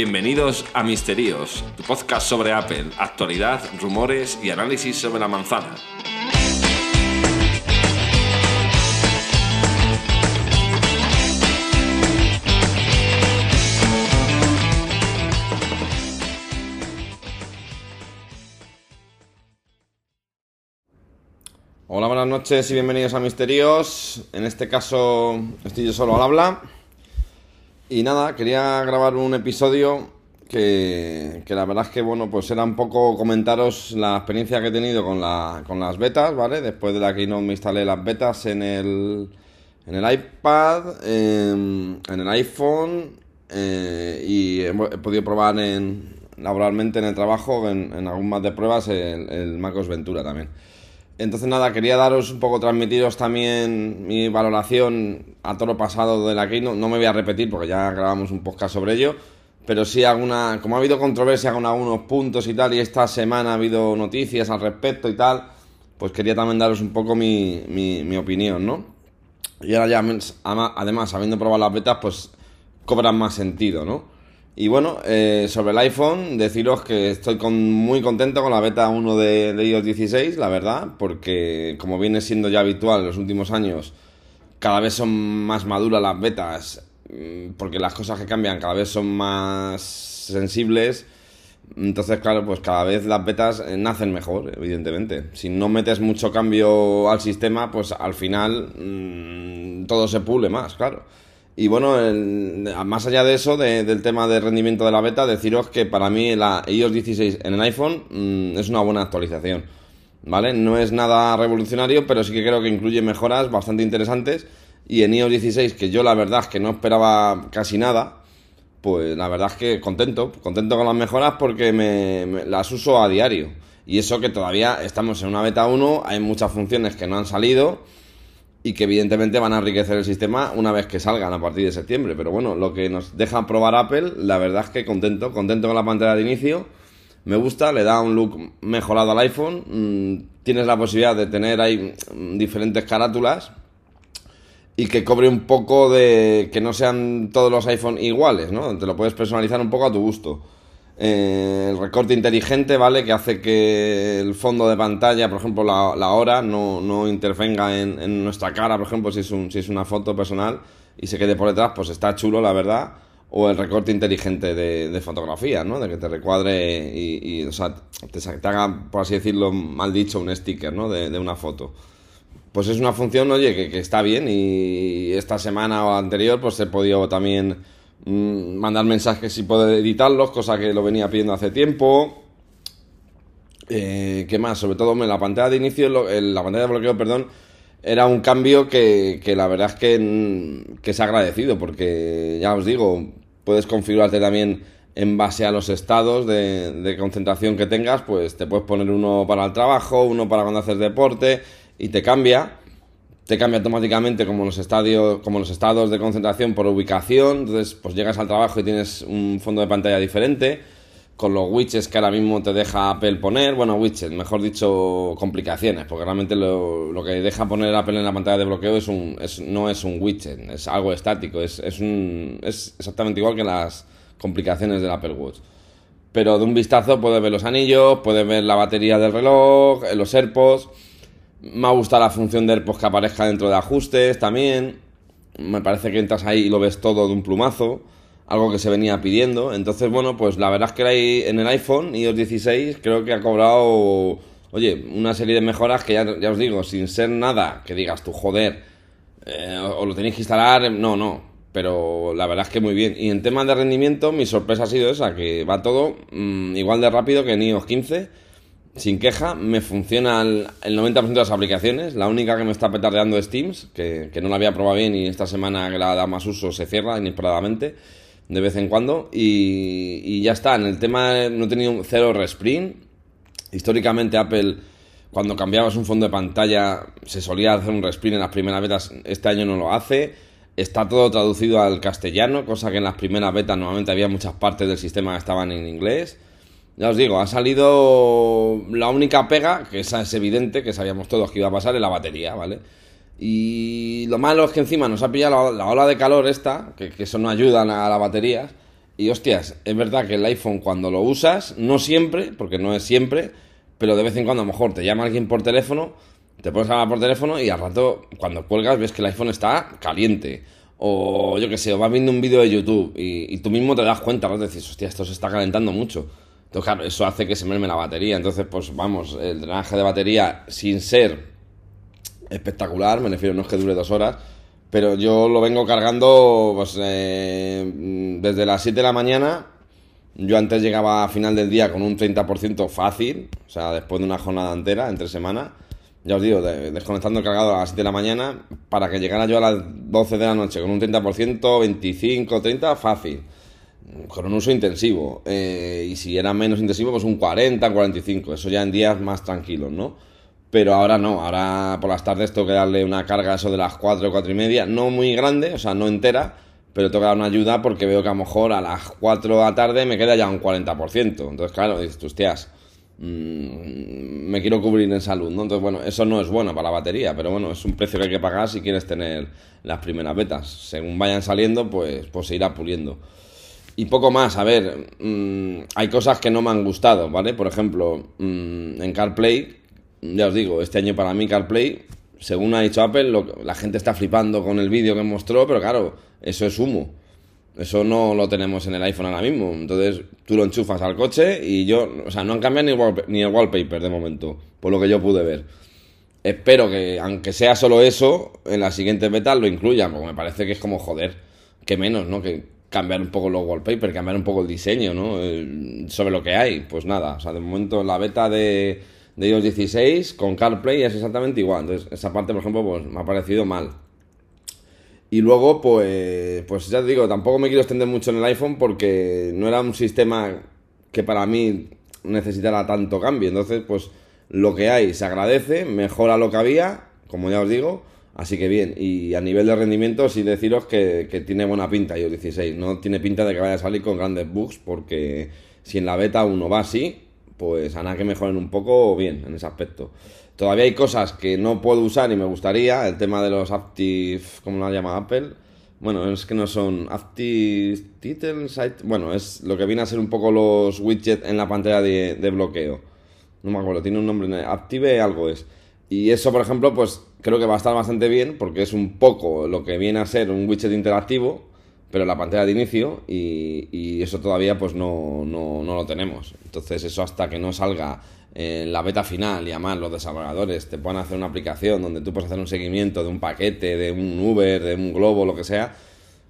Bienvenidos a Misterios, tu podcast sobre Apple, actualidad, rumores y análisis sobre la manzana. Hola, buenas noches y bienvenidos a Misterios. En este caso estoy yo solo al habla. Y nada, quería grabar un episodio que, que la verdad es que, bueno, pues era un poco comentaros la experiencia que he tenido con, la, con las betas, ¿vale? Después de la no me instalé las betas en el, en el iPad, en, el iPhone eh, y he, podido probar en, laboralmente en el trabajo, en, en algún más de pruebas, el, el MacOS Ventura también. Entonces nada, quería daros un poco, transmitiros también mi valoración a todo lo pasado de la Keynote. No me voy a repetir porque ya grabamos un podcast sobre ello, pero sí alguna, como ha habido controversia con algunos puntos y tal, y esta semana ha habido noticias al respecto y tal, pues quería también daros un poco mi, mi, mi opinión, ¿no? Y ahora ya, además, habiendo probado las betas, pues cobran más sentido, ¿no? Y bueno, eh, sobre el iPhone, deciros que estoy con, muy contento con la beta 1 de, iOS 16, la verdad, porque como viene siendo ya habitual en los últimos años, cada vez son más maduras las betas, mm, porque las cosas que cambian cada vez son más sensibles. Entonces, claro, pues cada vez las betas eh, nacen mejor, evidentemente. Si no metes mucho cambio al sistema, pues al final mmm, todo se pule más, claro. Y bueno, el, más allá de eso, de, del tema de rendimiento de la beta, deciros que para mí la iOS 16 en el iPhone mmm, es una buena actualización. ¿Vale? No es nada revolucionario, pero sí que creo que incluye mejoras bastante interesantes. Y en iOS 16, que yo la verdad es que no esperaba casi nada, pues la verdad es que contento, contento con las mejoras porque me, me, las uso a diario. Y eso que todavía estamos en una beta 1, hay muchas funciones que no han salido y que evidentemente van a enriquecer el sistema una vez que salgan a partir de septiembre. Pero bueno, lo que nos deja probar Apple, la verdad es que contento, contento con la pantalla de inicio. Me gusta, le da un look mejorado al iPhone. Mm, tienes la posibilidad de tener ahí diferentes carátulas y que cobre un poco de que no sean todos los iPhone iguales, ¿no? Te lo puedes personalizar un poco a tu gusto. Eh, el recorte inteligente, ¿vale? Que hace que el fondo de pantalla, por ejemplo, la, la hora, no, no intervenga en, en, nuestra cara, por ejemplo, si es, un, si es una foto personal y se quede por detrás, pues está chulo, la verdad. O el recorte inteligente de, de fotografía, ¿no? De que te recuadre y, y o sea, te, te, haga, por así decirlo, mal dicho, un sticker, ¿no? De, de una foto. Pues es una función, oye, que, que está bien y esta semana o anterior, pues he podido también mandar mensajes y poder editarlos, cosa que lo venía pidiendo hace tiempo. Eh, ¿Qué más? Sobre todo en la pantalla de inicio, la pantalla de bloqueo, perdón, era un cambio que, que la verdad es que, que es agradecido, porque ya os digo, puedes configurarte también en base a los estados de, concentración que tengas, pues te puedes poner uno para el trabajo, uno para cuando haces deporte y te cambia te cambia automáticamente como los estadios, como los estados de concentración por ubicación, entonces pues llegas al trabajo y tienes un fondo de pantalla diferente, con los widgets que ahora mismo te deja Apple poner, bueno, widgets, mejor dicho, complicaciones, porque realmente lo, que deja poner Apple en la pantalla de bloqueo es un, es, no es un widget, es algo estático, es, es, es exactamente igual que las complicaciones del Apple Watch. Pero de un vistazo puedes ver los anillos, puedes ver la batería del reloj, los AirPods me ha gustado la función de AirPods que aparezca dentro de ajustes también. Me parece que entras ahí y lo ves todo de un plumazo. Algo que se venía pidiendo. Entonces, bueno, pues la verdad es que en el iPhone iOS 16 creo que ha cobrado, oye, una serie de mejoras que ya, ya os digo, sin ser nada que digas tú, joder, eh, o lo tenéis que instalar, no, no. Pero la verdad es que muy bien. Y en temas de rendimiento, mi sorpresa ha sido esa, que va todo mmm, igual de rápido que en iOS 15 sin queja, me funciona el, el 90% de las aplicaciones. La única que me está petardeando es Teams, que, que, no la había probado bien y esta semana que la da más uso se cierra inesperadamente de vez en cuando. Y, y ya está, en el tema no he tenido cero resprint. Históricamente Apple, cuando cambiabas un fondo de pantalla, se solía hacer un resprint en las primeras betas. Este año no lo hace. Está todo traducido al castellano, cosa que en las primeras betas normalmente había muchas partes del sistema que estaban en inglés. Ya os digo, ha salido la única pega, que esa es evidente, que sabíamos todos que iba a pasar, en la batería, ¿vale? Y lo malo es que encima nos ha pillado la, la ola de calor esta, que, eso no ayuda a las baterías, Y hostias, es verdad que el iPhone cuando lo usas, no siempre, porque no es siempre, pero de vez en cuando a lo mejor te llama alguien por teléfono, te pones a hablar por teléfono y al rato cuando cuelgas ves que el iPhone está caliente. O yo qué sé, o vas viendo un vídeo de YouTube y, tú mismo te das cuenta, ¿no? Dices, hostia, esto se está calentando mucho. Entonces, claro, eso hace que se merme la batería. Entonces, pues vamos, el drenaje de batería, sin ser espectacular, me refiero, no es que dure dos horas, pero yo lo vengo cargando pues, eh, desde las 7 de la mañana. Yo antes llegaba a final del día con un 30% fácil, o sea, después de una jornada entera, entre semana. Ya os digo, desconectando el cargador a las 7 de la mañana para que llegara yo a las 12 de la noche con un 30%, 25, 30, fácil. Con un uso intensivo. Eh, y si era menos intensivo, pues un 40, 45. Eso ya en días más tranquilos, ¿no? Pero ahora no, ahora por las tardes tengo que darle una carga eso de las 4, 4 y media, no muy grande, o sea, no entera, pero tengo que dar una ayuda porque veo que a lo mejor a las 4 de la tarde me queda ya un 40%. Entonces, claro, dices, hostias, mmm, me quiero cubrir en salud, ¿no? Entonces, bueno, eso no es bueno para la batería, pero bueno, es un precio que hay que pagar si quieres tener las primeras betas. Según vayan saliendo, pues, pues se irá puliendo. Y poco más, a ver, mmm, hay cosas que no me han gustado, ¿vale? Por ejemplo, mmm, en CarPlay ya os digo, este año para mí CarPlay, según ha dicho Apple, la gente está flipando con el vídeo que mostró, pero claro, eso es humo. Eso no lo tenemos en el iPhone ahora mismo. Entonces tú lo enchufas al coche y yo, o sea, no han cambiado ni ni el wallpaper de momento, por lo que yo pude ver. Espero que, aunque sea solo eso, en la siguiente beta lo incluyan, porque me parece que es como joder, que menos, ¿no? Que cambiar un poco los wallpapers, cambiar un poco el diseño, ¿no? sobre lo que hay. Pues nada, o sea, de momento la beta de de iOS 16 con CarPlay es exactamente igual. Entonces, esa parte, por ejemplo, pues me ha parecido mal. Y luego, pues, pues ya te digo, tampoco me quiero extender mucho en el iPhone porque no era un sistema que para mí necesitara tanto cambio. Entonces, pues lo que hay se agradece, mejora lo que había, como ya os digo. Así que bien, y a nivel de rendimiento, sí deciros que, que tiene buena pinta iOS 16. No tiene pinta de que vaya a salir con grandes bugs porque si en la beta uno va así, pues a nada que mejoren un poco, bien, en ese aspecto. Todavía hay cosas que no puedo usar y me gustaría, el tema de los Active, ¿cómo lo llama Apple? Bueno, es que no son Active Titles, bueno, es lo que viene a ser un poco los widgets en la pantalla de, de bloqueo. No me acuerdo, tiene un nombre, Active algo es. Y eso, por ejemplo, pues creo que va a estar bastante bien porque es un poco lo que viene a ser un widget interactivo pero la pantalla de inicio y, eso todavía pues no, no, no, lo tenemos. Entonces eso hasta que no salga la beta final y además los desarrolladores te puedan hacer una aplicación donde tú puedes hacer un seguimiento de un paquete, de un Uber, de un globo, lo que sea,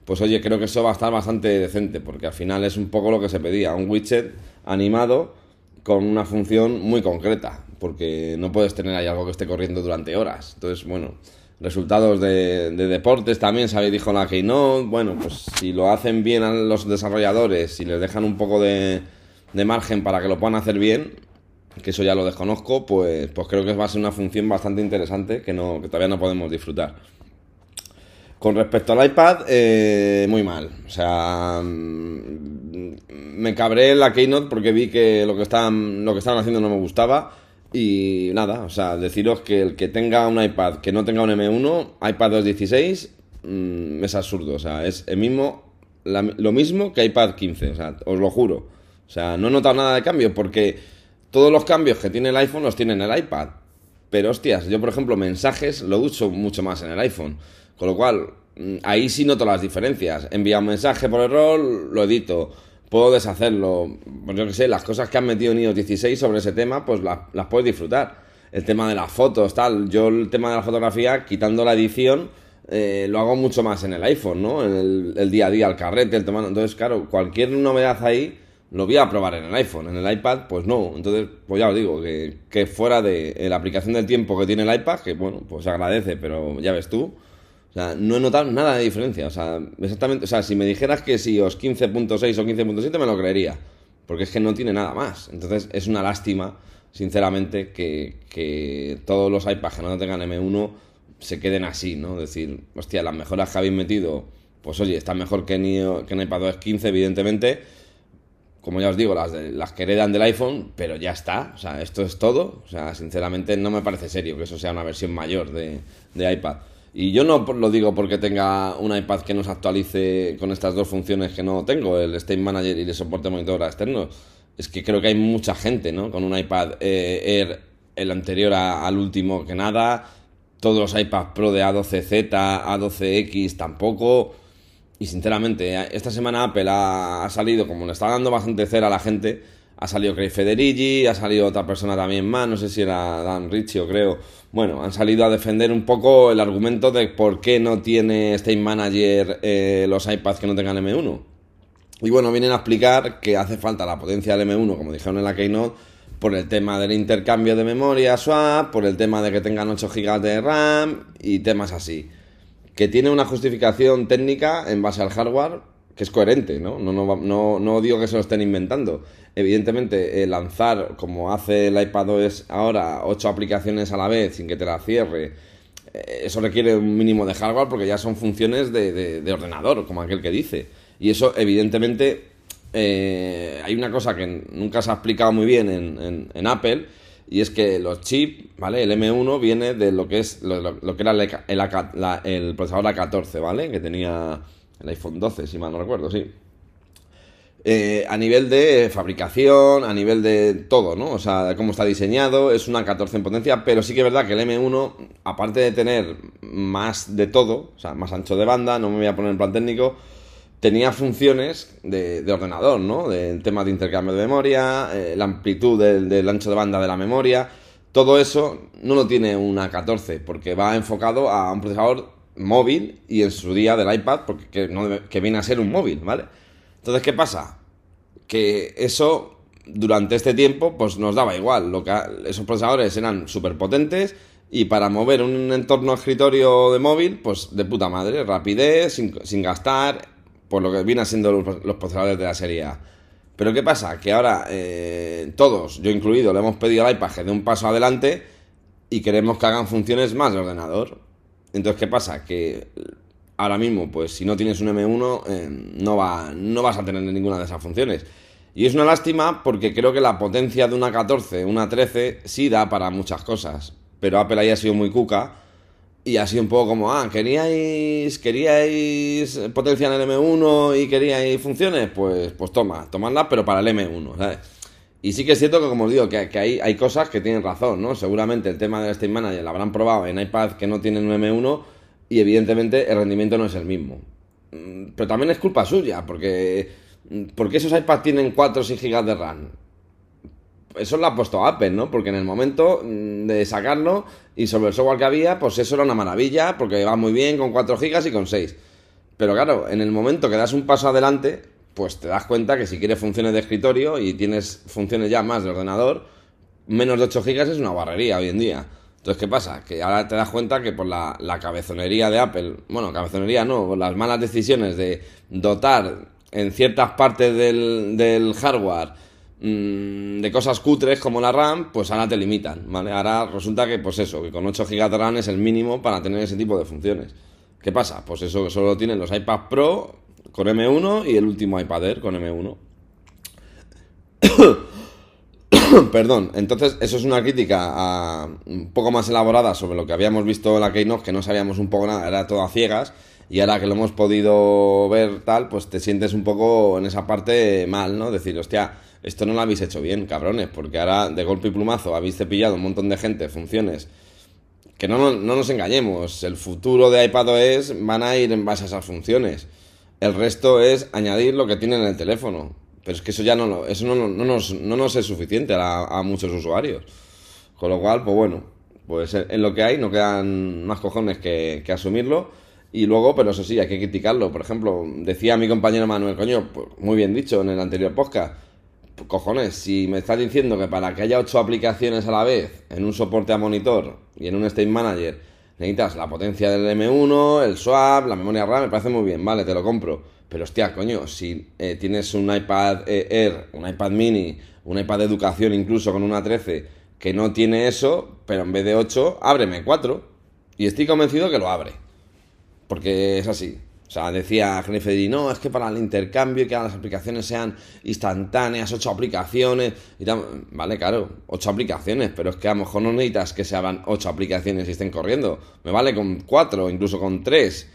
pues oye, creo que eso va a estar bastante decente porque al final es un poco lo que se pedía, un widget animado con una función muy concreta, porque no puedes tener ahí algo que esté corriendo durante horas. Entonces, bueno, resultados de, deportes también, sabéis, dijo la no Bueno, pues si lo hacen bien a los desarrolladores, si les dejan un poco de, margen para que lo puedan hacer bien, que eso ya lo desconozco, pues, pues creo que va a ser una función bastante interesante que, no, que todavía no podemos disfrutar. Con respecto al iPad, eh, muy mal. O sea, me cabré la Keynote porque vi que lo que estaban, lo que estaban haciendo no me gustaba y nada, o sea, deciros que el que tenga un iPad que no tenga un M1, iPad 216, mm, es absurdo. O sea, es el mismo, lo mismo que iPad 15, o sea, os lo juro. O sea, no he notado nada de cambio porque todos los cambios que tiene el iPhone los tiene en el iPad. Pero hostias, yo por ejemplo mensajes lo uso mucho más en el iPhone. Con lo cual, mm, ahí sí noto las diferencias. Envía un mensaje por error, lo edito puedo deshacerlo. Pues yo que sé, las cosas que han metido en iOS 16 sobre ese tema, pues las, las puedes disfrutar. El tema de las fotos, tal. Yo el tema de la fotografía, quitando la edición, eh, lo hago mucho más en el iPhone, ¿no? En el, día a día, el carrete, el tema. Entonces, claro, cualquier novedad ahí lo voy a probar en el iPhone. En el iPad, pues no. Entonces, pues ya os digo, que, que fuera de la aplicación del tiempo que tiene el iPad, que bueno, pues agradece, pero ya ves tú o sea, no he notado nada de diferencia. O sea, exactamente, o sea, si me dijeras que si os 15.6 o 15.7 me lo creería. Porque es que no tiene nada más. Entonces es una lástima, sinceramente, que, todos los iPads que no tengan M1 se queden así, ¿no? Decir, hostia, las mejoras que habéis metido, pues oye, están mejor que en, que en iPadOS 15, evidentemente. Como ya os digo, las, las que heredan del iPhone, pero ya está. O sea, esto es todo. O sea, sinceramente no me parece serio que eso sea una versión mayor de, de iPad. Y yo no lo digo porque tenga un iPad que nos actualice con estas dos funciones que no tengo, el State Manager y el soporte monitor externo. Es que creo que hay mucha gente, ¿no? Con un iPad eh, Air, el anterior al último que nada, todos los iPads Pro de A12Z, A12X tampoco. Y sinceramente, esta semana Apple ha, salido, como le está dando bastante cera a la gente, ha salido Craig Federighi, ha salido otra persona también más, no sé si era Dan Ritchie o creo. Bueno, han salido a defender un poco el argumento de por qué no tiene State Manager eh, los iPads que no tengan M1. Y bueno, vienen a explicar que hace falta la potencia del M1, como dijeron en la Keynote, por el tema del intercambio de memoria swap, por el tema de que tengan 8 GB de RAM y temas así. Que tiene una justificación técnica en base al hardware que es coherente, ¿no? No, no, no, no digo que se lo estén inventando. Evidentemente, lanzar, como hace el iPadOS ahora, 8 aplicaciones a la vez sin que te la cierre, eh, eso requiere un mínimo de hardware porque ya son funciones de, de ordenador, como aquel que dice. Y eso, evidentemente, eh, hay una cosa que nunca se ha explicado muy bien en, Apple y es que los chips, ¿vale? El M1 viene de lo que es lo, que era el, procesador A14, ¿vale? Que tenía el iPhone 12, si mal no recuerdo, sí. Eh, a nivel de fabricación, a nivel de todo, ¿no? O sea, de cómo está diseñado, es una 14 en potencia, pero sí que es verdad que el M1, aparte de tener más de todo, o sea, más ancho de banda, no me voy a poner en plan técnico, tenía funciones de, ordenador, ¿no? Del tema de intercambio de memoria, eh, la amplitud del, ancho de banda de la memoria. Todo eso no lo tiene una 14 porque va enfocado a un procesador móvil y en su día del iPad porque que, viene a ser un móvil, ¿vale? Entonces, ¿qué pasa? Que eso durante este tiempo pues nos daba igual. Esos procesadores eran súper potentes y para mover un entorno escritorio de móvil, pues de puta madre, rapidez, sin, sin gastar por lo que vienen siendo los, procesadores de la serie A. Pero ¿qué pasa? Que ahora eh, todos, yo incluido, le hemos pedido al iPad que dé un paso adelante y queremos que hagan funciones más de ordenador. Entonces, ¿qué pasa? Que ahora mismo, pues si no tienes un M1, eh, no, va, no vas a tener ninguna de esas funciones. Y es una lástima porque creo que la potencia de una 14, una 13, sí da para muchas cosas. Pero Apple ahí ha sido muy cuca y así un poco como, ah, ¿queríais, queríais potencia en el M1 y queríais funciones? Pues, pues toma, tomadla, pero para el M1, ¿sabes? Y sí que es cierto que, como os digo, que, hay, hay, cosas que tienen razón, ¿no? Seguramente el tema del State Manager lo habrán probado en iPad que no tienen un M1 y evidentemente el rendimiento no es el mismo. Mm, pero también es culpa suya, porque, porque esos iPads tienen 4 o 6 GB de RAM eso lo ha puesto Apple, ¿no? Porque en el momento mm, de sacarlo y sobre el software que había, pues eso era una maravilla, porque va muy bien con 4 GB y con 6. Pero claro, en el momento que das un paso adelante, pues te das cuenta que si quieres funciones de escritorio y tienes funciones ya más de ordenador, menos de 8 GB es una barrería hoy en día. Entonces, ¿qué pasa? Que ahora te das cuenta que por la, cabezonería de Apple, bueno, cabezonería no, por las malas decisiones de dotar en ciertas partes del, del hardware Mm, de cosas cutres como la RAM, pues ahora te limitan, ¿vale? Ahora resulta que, pues eso, que con 8 GB de RAM es el mínimo para tener ese tipo de funciones. ¿Qué pasa? Pues eso que solo tienen los iPad Pro con M1 y el último iPad Air con M1. Perdón, entonces eso es una crítica un poco más elaborada sobre lo que habíamos visto en la Keynote, que no sabíamos un poco nada, era todo a ciegas, y ahora que lo hemos podido ver tal, pues te sientes un poco en esa parte mal, ¿no? Decir, hostia, esto no lo habéis hecho bien, cabrones, porque ahora de golpe y plumazo habéis cepillado un montón de gente, funciones. Que no, no, nos engañemos, el futuro de iPadOS van a ir en base a esas funciones. El resto es añadir lo que tienen en el teléfono. Pero es que eso ya no, eso no, no, nos, no nos es suficiente a, muchos usuarios. Con lo cual, pues bueno, pues en lo que hay no quedan más cojones que, que asumirlo. Y luego, pero eso sí, hay que criticarlo. Por ejemplo, decía mi compañero Manuel, coño, pues muy bien dicho en el anterior podcast cojones, si me estás diciendo que para que haya ocho aplicaciones a la vez en un soporte a monitor y en un State Manager necesitas la potencia del M1, el swap, la memoria RAM, me parece muy bien, vale, te lo compro. Pero hostia, coño, si eh, tienes un iPad eh, Air, un iPad mini, un iPad de educación incluso con una 13 que no tiene eso, pero en vez de 8, ábreme 4. Y estoy convencido que lo abre. Porque es así. O sea, decía Jennifer no, es que para el intercambio y que las aplicaciones sean instantáneas, ocho aplicaciones y tal. Vale, claro, ocho aplicaciones, pero es que a lo mejor no necesitas que se hagan ocho aplicaciones y estén corriendo. Me vale con cuatro, incluso con tres.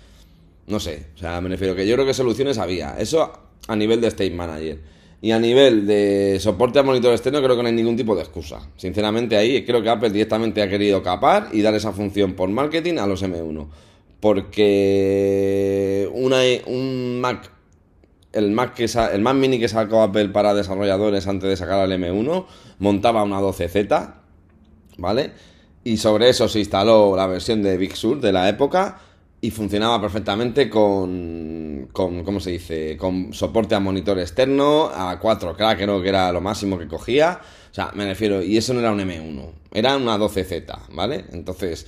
No sé, o sea, me refiero que yo creo que soluciones había. Eso a nivel de State Manager. Y a nivel de soporte a monitor externo creo que no hay ningún tipo de excusa. Sinceramente ahí creo que Apple directamente ha querido capar y dar esa función por marketing a los M1 porque una, un Mac, el Mac, que el Mac Mini que sacó Apple para desarrolladores antes de sacar el M1, montaba una 12Z, ¿vale? Y sobre eso se instaló la versión de Big Sur de la época y funcionaba perfectamente con, con ¿cómo se dice? Con soporte a monitor externo, a 4K creo que era lo máximo que cogía. O sea, me refiero, y eso no era un M1, era una 12Z, ¿vale? Entonces,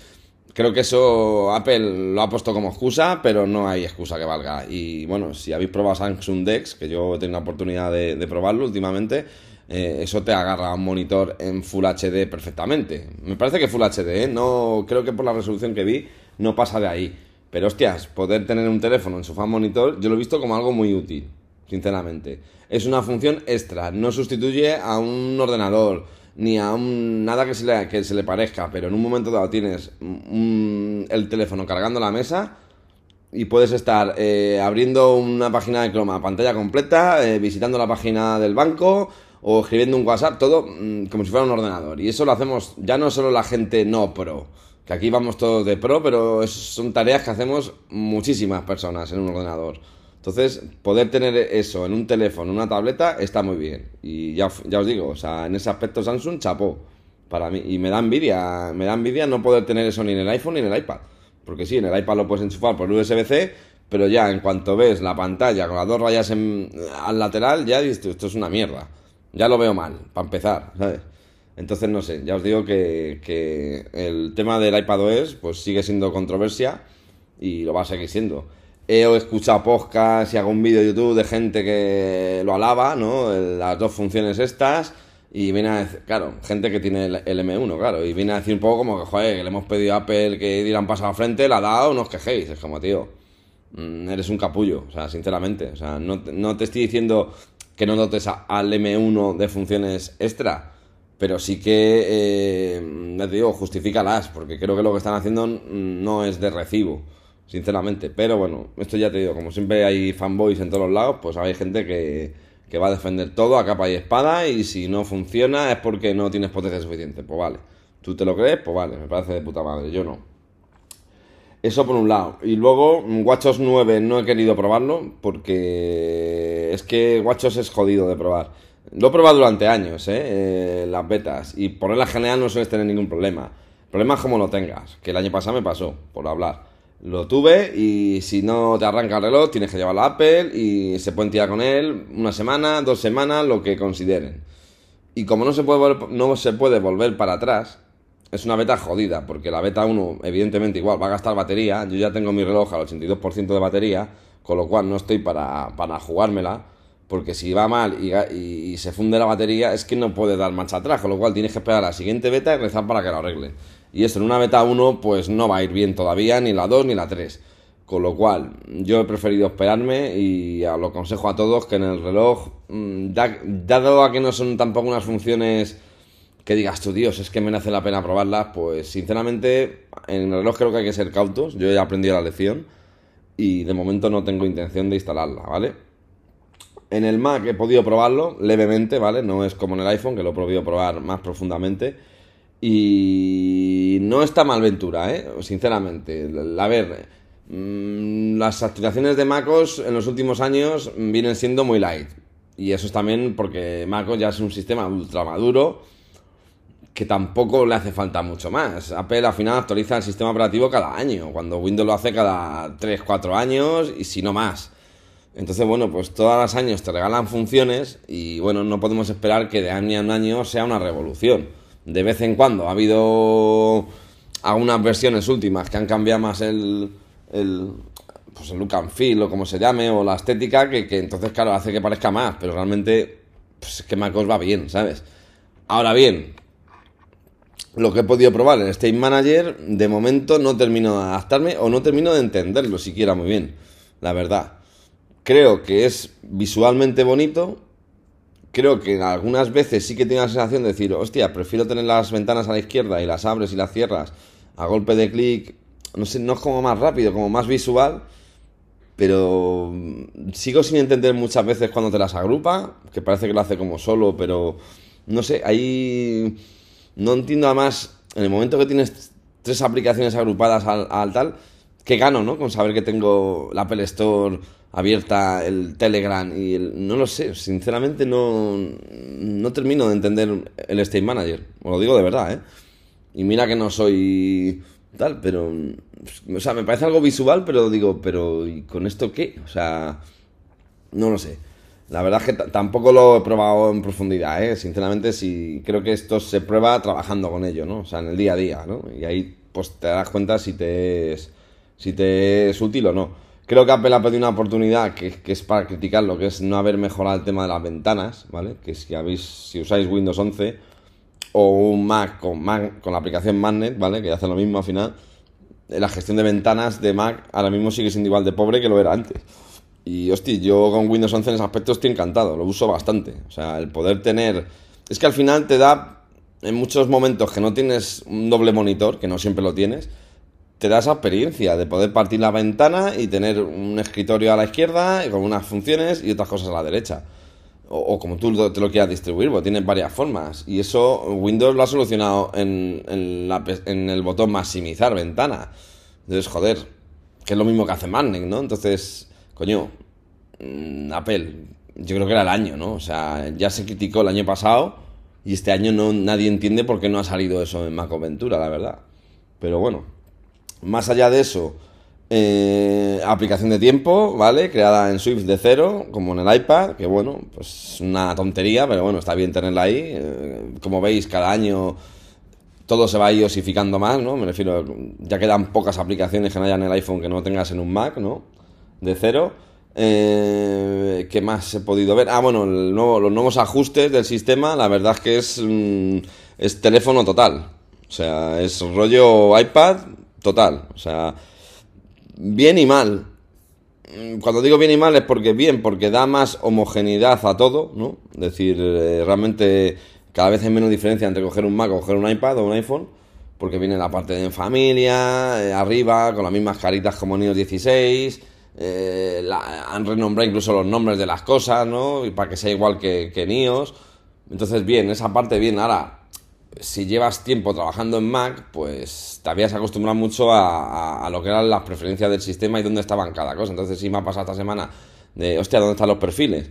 Creo que eso Apple lo ha puesto como excusa, pero no hay excusa que valga. Y bueno, si habéis probado Samsung Dex, que yo he tenido la oportunidad de, probarlo últimamente, eh, eso te agarra un monitor en Full HD perfectamente. Me parece que Full HD, ¿eh? no creo que por la resolución que vi no pasa de ahí. Pero hostias, poder tener un teléfono en su fan monitor, yo lo he visto como algo muy útil, sinceramente. Es una función extra, no sustituye a un ordenador ni a un, nada que se, le, que se le parezca, pero en un momento dado tienes el teléfono cargando la mesa y puedes estar eh, abriendo una página de Chroma, pantalla completa, eh, visitando la página del banco o escribiendo un WhatsApp, todo mm, como si fuera un ordenador. Y eso lo hacemos ya no solo la gente no pro, que aquí vamos todos de pro, pero son tareas que hacemos muchísimas personas en un ordenador. Entonces, poder tener eso en un teléfono, en una tableta, está muy bien. Y ya, ya os digo, o sea, en ese aspecto Samsung chapó para mí. Y me da envidia, me da envidia no poder tener eso ni en el iPhone ni en el iPad. Porque sí, en el iPad lo puedes enchufar por USB-C, pero ya en cuanto ves la pantalla con las dos rayas al lateral, ya dices, esto es una mierda. Ya lo veo mal, para empezar, ¿sabes? Entonces, no sé, ya os digo que, que el tema del iPad OS pues sigue siendo controversia y lo va a seguir siendo he escuchado podcast y un vídeo de YouTube de gente que lo alaba, ¿no? Las dos funciones estas. Y viene a decir, claro, gente que tiene el, M1, claro. Y viene a decir un poco como que, joder, que le hemos pedido a Apple que dieran paso a frente, la ha dado, no os quejéis. Es como, tío, mm, eres un capullo, o sea, sinceramente. O sea, no, no te estoy diciendo que no notes al M1 de funciones extra. Pero sí que, eh, te digo, justifícalas, porque creo que lo que están haciendo no es de recibo sinceramente. Pero bueno, esto ya te digo, como siempre hay fanboys en todos los lados, pues hay gente que, que va a defender todo a capa y espada y si no funciona es porque no tienes potencia suficiente. Pues vale, tú te lo crees, pues vale, me parece de puta madre, yo no. Eso por un lado. Y luego, WatchOS 9 no he querido probarlo porque es que WatchOS es jodido de probar. Lo he probado durante años, ¿eh? ¿eh? las betas. Y por la general no sueles tener ningún problema. El problema como lo tengas, que el año pasado me pasó, por hablar. Lo tuve y si no te arranca el reloj tienes que llevarlo a Apple y se pueden tirar con él una semana, dos semanas, lo que consideren. Y como no se puede, volver, no se puede volver para atrás, es una beta jodida, porque la beta 1 evidentemente igual va a gastar batería, yo ya tengo mi reloj al 82% de batería, con lo cual no estoy para, para jugármela, porque si va mal y, se funde la batería es que no puede dar marcha atrás, con lo cual tienes que esperar a la siguiente beta y rezar para que lo arreglen. Y esto en una beta 1 pues no va a ir bien todavía, ni la 2 ni la 3. Con lo cual, yo he preferido esperarme y lo aconsejo a todos que en el reloj, mm, dado a que no son tampoco unas funciones que digas tú, Dios, es que merece la pena probarlas, pues sinceramente en el reloj creo que hay que ser cautos. Yo he aprendido la lección y de momento no tengo intención de instalarla, ¿vale? En el Mac he podido probarlo levemente, ¿vale? No es como en el iPhone, que lo he podido probar más profundamente. Y no está mal Ventura, ¿eh? sinceramente. A ver, mm, las actualizaciones de MacOS en los últimos años vienen siendo muy light. Y eso es también porque MacOS ya es un sistema ultra maduro que tampoco le hace falta mucho más. Apple al final actualiza el sistema operativo cada año, cuando Windows lo hace cada 3, 4 años y si no más. Entonces, bueno, pues todos los años te regalan funciones y bueno, no podemos esperar que de año en año sea una revolución de vez en cuando ha habido algunas versiones últimas que han cambiado más el, el, pues el look and feel o como se llame, o la estética, que, entonces, claro, hace que parezca más, pero realmente pues es que MacOS va bien, ¿sabes? Ahora bien, lo que he podido probar en State Manager, de momento no termino de adaptarme o no termino de entenderlo siquiera muy bien. la verdad. Creo que es visualmente bonito. Creo que algunas veces sí que tiene la sensación de decir, hostia, prefiero tener las ventanas a la izquierda y las abres y las cierras a golpe de clic. No sé, no es como más rápido, como más visual. Pero sigo sin entender muchas veces cuando te las agrupa, que parece que lo hace como solo, pero no sé, ahí no entiendo además, en el momento que tienes tres aplicaciones agrupadas al, tal, ¿qué gano, no? Con saber que tengo la Apple Store abierta, el Telegram y el... No lo sé, sinceramente no, no termino de entender el State Manager, os lo digo de verdad, ¿eh? Y mira que no soy tal, pero... O sea, me parece algo visual, pero digo, pero ¿y con esto qué? O sea, no lo sé. La verdad es que tampoco lo he probado en profundidad, ¿eh? Sinceramente, sí, creo que esto se prueba trabajando con ello, ¿no? O sea, en el día a día, ¿no? Y ahí, pues, te das cuenta si te es, si te es útil o no. Creo que Apple ha pedido una oportunidad que, es para criticarlo, que es no haber mejorado el tema de las ventanas, ¿vale? Que si usáis Windows 11 o un Mac con, Mac, con la aplicación Magnet, ¿vale? Que hace lo mismo al final, la gestión de ventanas de Mac ahora mismo sigue siendo igual de pobre que lo era antes. Y hostia, yo con Windows 11 en ese aspecto estoy encantado, lo uso bastante. O sea, el poder tener. Es que al final te da, en muchos momentos que no tienes un doble monitor, que no siempre lo tienes, te da esa experiencia de poder partir la ventana y tener un escritorio a la izquierda y con unas funciones y otras cosas a la derecha. O, como tú te lo quieras distribuir, porque tienes varias formas. Y eso Windows lo ha solucionado en, en, el botón maximizar ventana. Entonces, joder, que es lo mismo que hace Magnet, ¿no? Entonces coño, mm, Apple, yo creo que era el año, ¿no? O sea, ya se criticó el año pasado y este año no, nadie entiende por qué no ha salido eso en Mac Ventura, la verdad. Pero bueno, más allá de eso, eh, aplicación de tiempo, ¿vale? Creada en Swift de cero, como en el iPad, que bueno, pues una tontería, pero bueno, está bien tenerla ahí. Eh, como veis, cada año todo se va iosificando más, ¿no? Me refiero, ya quedan pocas aplicaciones que no haya en el iPhone que no tengas en un Mac, ¿no? de cero. Eh, ¿Qué más he podido ver? Ah, bueno, los nuevos ajustes del sistema, la verdad es que es, mm, es teléfono total. O sea, es rollo iPad total. O sea, bien y mal. Cuando digo bien y mal es porque bien, porque da más homogeneidad a todo, ¿no? Es decir, eh, realmente cada vez hay menos diferencia entre coger un Mac o coger un iPad o un iPhone, porque viene la parte de familia, eh, arriba, con las mismas caritas como niños 16 eh, han renombrado incluso los nombres de las cosas, ¿no? Y para que sea igual que, que NIOS. Entonces, bien, esa parte bien. Ahora, si llevas tiempo trabajando en Mac, pues te habías acostumbrado mucho a, lo que eran las preferencias del sistema y dónde estaban cada cosa. Entonces, si me ha pasado esta semana de, hostia, ¿dónde están los perfiles?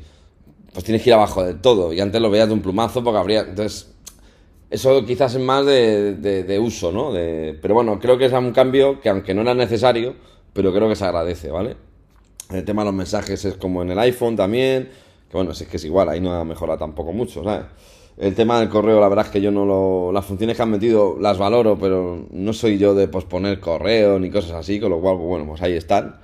Pues tienes que ir abajo del todo. Y antes lo veías de un plumazo porque habría... Entonces, eso quizás es más de, de uso, ¿no? De, pero bueno, creo que es un cambio que aunque no era necesario, pero creo que se agradece, ¿vale? El tema de los mensajes es como en el iPhone también. Que bueno, es que es igual, ahí no ha mejorado tampoco mucho, ¿sabes? El tema del correo, la verdad es que yo no lo. Las funciones que han metido las valoro, pero no soy yo de posponer correo ni cosas así, con lo cual, pues bueno, pues ahí están.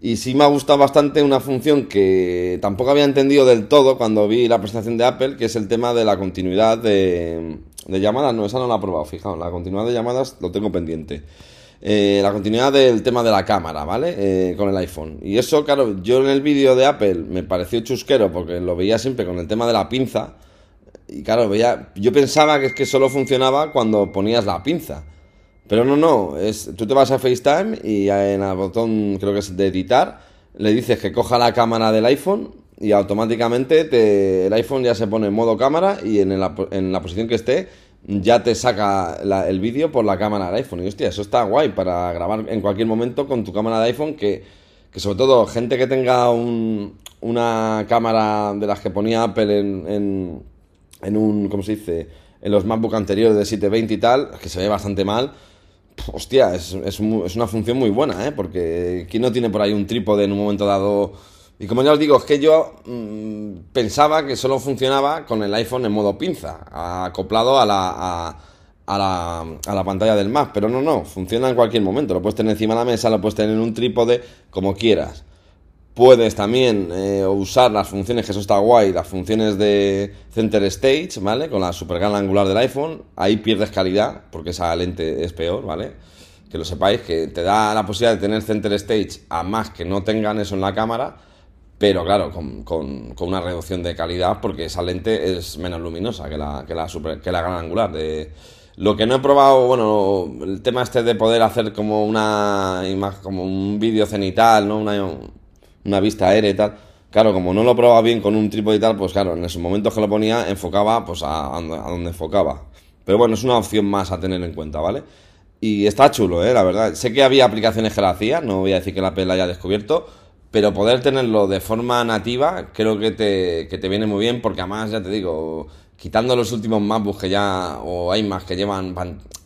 Y sí me ha gustado bastante una función que tampoco había entendido del todo cuando vi la presentación de Apple, que es el tema de la continuidad de, de llamadas. No, esa no la he probado, fijaos, la continuidad de llamadas lo tengo pendiente. Eh, la continuidad del tema de la cámara, ¿vale? Eh, con el iPhone. Y eso, claro, yo en el vídeo de Apple me pareció chusquero porque lo veía siempre con el tema de la pinza. Y claro, veía, yo pensaba que es que solo funcionaba cuando ponías la pinza. Pero no, no, es, tú te vas a FaceTime y en el botón, creo que es de editar, le dices que coja la cámara del iPhone y automáticamente te, el iPhone ya se pone en modo cámara y en la, en la posición que esté ya te saca el vídeo por la cámara del iPhone. Y hostia, eso está guay para grabar en cualquier momento con tu cámara de iPhone, que, que sobre todo gente que tenga un, una cámara de las que ponía Apple en, en, en, un, ¿cómo se dice? En los MacBook anteriores de 720 y tal, que se ve bastante mal. Hostia, es, es, una función muy buena, ¿eh? Porque ¿quién no tiene por ahí un trípode en un momento dado y como ya os digo, es que yo mm, pensaba que solo funcionaba con el iPhone en modo pinza, acoplado a la, a, la, a la pantalla del Mac, pero no, no, funciona en cualquier momento. Lo puedes tener encima de la mesa, lo puedes tener en un trípode, como quieras. Puedes también eh, usar las funciones, que eso está guay, las funciones de Center Stage, ¿vale? Con la super gran angular del iPhone. Ahí pierdes calidad, porque esa lente es peor, ¿vale? que lo sepáis, que te da la posibilidad de tener center stage a más que no tengan eso en la cámara, pero claro, con, con, con una reducción de calidad porque esa lente es menos luminosa que la, que la, super, que la gran angular. De, lo que no he probado, bueno, el tema este de poder hacer como una como un vídeo cenital, ¿no? Una vista aérea y tal. Claro, como no lo probaba bien con un trípode y tal, pues claro, en esos momentos que lo ponía, enfocaba pues a, donde enfocaba. Pero bueno, es una opción más a tener en cuenta, ¿vale? Y está chulo, ¿eh? La verdad. Sé que había aplicaciones que lo hacían, no voy a decir que la la haya descubierto, pero poder tenerlo de forma nativa creo que te, que te viene muy bien porque además, ya te digo, quitando los últimos MacBooks que ya, o hay más que llevan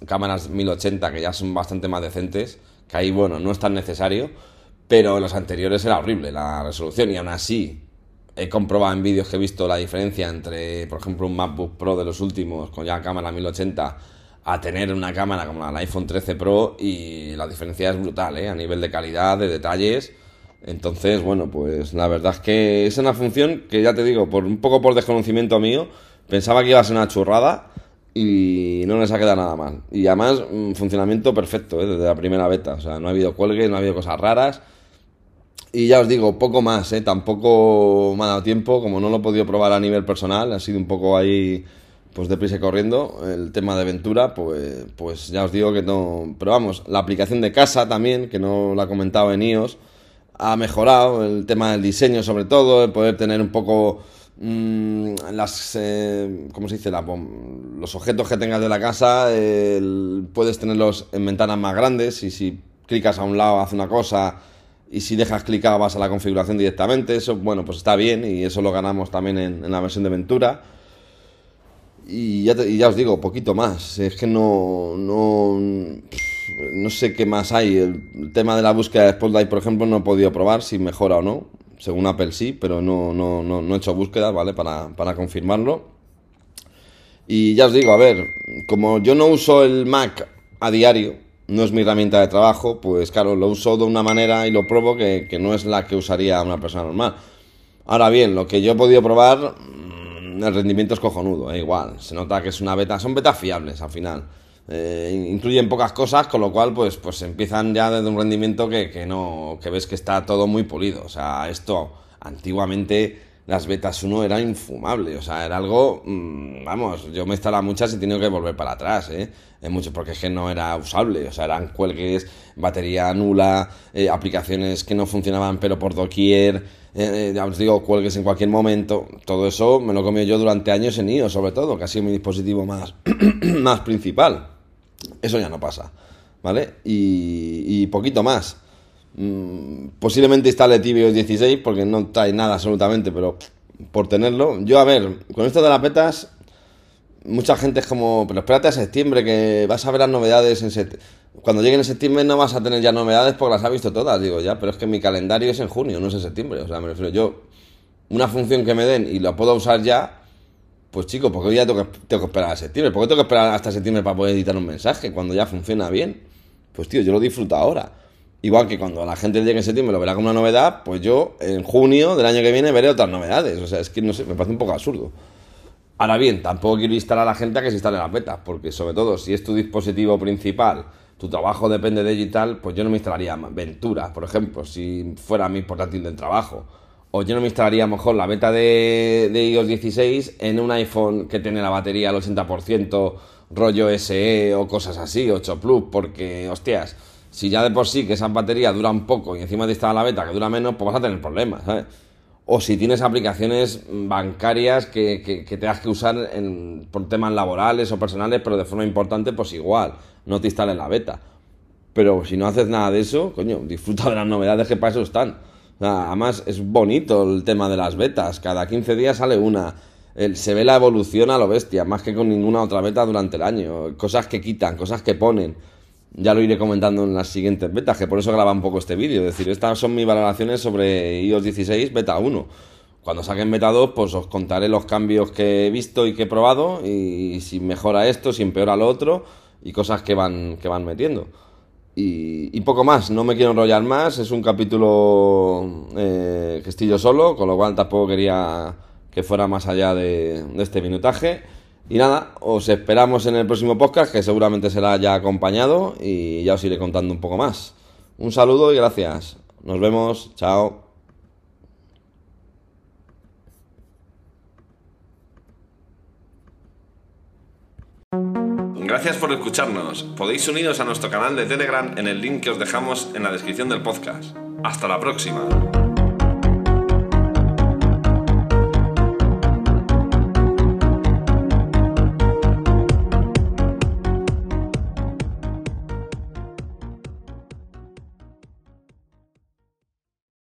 cámaras 1080 que ya son bastante más decentes, que ahí, bueno, no es tan necesario, pero los anteriores era horrible la resolución y aún así he comprobado en vídeos que he visto la diferencia entre, por ejemplo, un MacBook Pro de los últimos con ya cámara 1080 a tener una cámara como la iPhone 13 Pro y la diferencia es brutal, ¿eh? A nivel de calidad, de detalles. Entonces, bueno, pues la verdad es que es una función que ya te digo, por un poco por desconocimiento mío, pensaba que iba a ser una churrada y no les ha quedado nada mal. Y además, un funcionamiento perfecto, ¿eh? desde la primera beta. O sea, no ha habido cuelgue, no ha habido cosas raras. Y ya os digo, poco más, ¿eh? Tampoco me ha dado tiempo, como no lo he podido probar a nivel personal, ha sido un poco ahí pues deprisa corriendo. El tema de aventura, pues, pues ya os digo que no. Pero vamos, la aplicación de casa también, que no la he comentado en iOS, ha mejorado. El tema del diseño, sobre todo, el poder tener un poco. Mmm, las eh, ¿cómo se dice? La, los objetos que tengas de la casa puedes tenerlos en ventanas más grandes y si clicas a un lado hace una cosa y si dejas clicado vas a la configuración directamente eso bueno pues está bien y eso lo ganamos también en, en la versión de Ventura y ya, ya os digo, poquito más. Es que no, no, no sé qué más hay. El tema de la búsqueda de Spotlight, por ejemplo, no he podido probar si mejora o no. Según Apple sí, pero no, no, no, no he hecho búsqueda, ¿vale? Para, para confirmarlo. Y ya os digo, a ver, como yo no uso el Mac a diario, no es mi herramienta de trabajo, pues claro, lo uso de una manera y lo pruebo que, que no es la que usaría una persona normal. Ahora bien, lo que yo he podido probar, el rendimiento es cojonudo, igual. Se nota que es una beta, son betas fiables al final. Eh, incluyen pocas cosas, con lo cual pues, pues empiezan ya desde un rendimiento que, que, no, que ves que está todo muy pulido. O sea, esto antiguamente las betas 1 era infumable, o sea, era algo, mmm, vamos, yo me instalaba muchas y tenido que volver para atrás, ¿eh? En mucho, porque es que no era usable, o sea, eran cuelgues, batería nula, eh, aplicaciones que no funcionaban pero por doquier, eh, ya os digo, cuelgues en cualquier momento, todo eso me lo comido yo durante años en iOS, sobre todo, que ha sido mi dispositivo más, más principal. Eso ya no pasa, ¿vale? Y, y poquito más. Mm, posiblemente instale Tibios 16 porque no trae nada absolutamente, pero por tenerlo. Yo, a ver, con esto de las betas, mucha gente es como, pero espérate a septiembre que vas a ver las novedades en septiembre. Cuando lleguen en septiembre no vas a tener ya novedades porque las has visto todas, digo ya, pero es que mi calendario es en junio, no es en septiembre. O sea, me refiero yo, una función que me den y la puedo usar ya, pues chico, porque hoy ya tengo que, tengo que esperar a septiembre? ¿Por qué tengo que esperar hasta septiembre para poder editar un mensaje cuando ya funciona bien? Pues tío, yo lo disfruto ahora. Igual que cuando la gente llegue en septiembre lo verá como una novedad, pues yo en junio del año que viene veré otras novedades. O sea, es que no sé, me parece un poco absurdo. Ahora bien, tampoco quiero instalar a la gente a que se instale las betas, porque sobre todo si es tu dispositivo principal, tu trabajo depende de digital, pues yo no me instalaría Ventura, por ejemplo, si fuera mi portátil del trabajo. O yo no me instalaría mejor la beta de, de iOS 16 en un iPhone que tiene la batería al 80%, rollo SE o cosas así, 8 Plus, porque, hostias, si ya de por sí que esas baterías duran poco y encima te instala la beta que dura menos, pues vas a tener problemas, ¿sabes? O si tienes aplicaciones bancarias que, que, que tengas que usar por temas laborales o personales, pero de forma importante, pues igual, no te instales la beta. Pero si no haces nada de eso, coño, disfruta de las novedades que para eso están. Además, es bonito el tema de las betas. Cada 15 días sale una. Se ve la evolución a lo bestia, más que con ninguna otra beta durante el año. Cosas que quitan, cosas que ponen ya lo iré comentando en las siguientes betas, que por eso graba un poco este vídeo. Es decir, estas son mis valoraciones sobre iOS 16 beta 1. Cuando saquen beta 2, pues os contaré los cambios que he visto y que he probado, y si mejora esto, si empeora lo otro, y cosas que van, que van metiendo. Y, poco más, no me quiero enrollar más, es un capítulo eh, que estoy yo solo, con lo cual tampoco quería que fuera más allá de, de este minutaje. Y nada, os esperamos en el próximo podcast, que seguramente será ya acompañado y ya os iré contando un poco más. Un saludo y gracias. Nos vemos. Chao. Gracias por escucharnos. Podéis uniros a nuestro canal de Telegram en el link que os dejamos en la descripción del podcast. Hasta la próxima.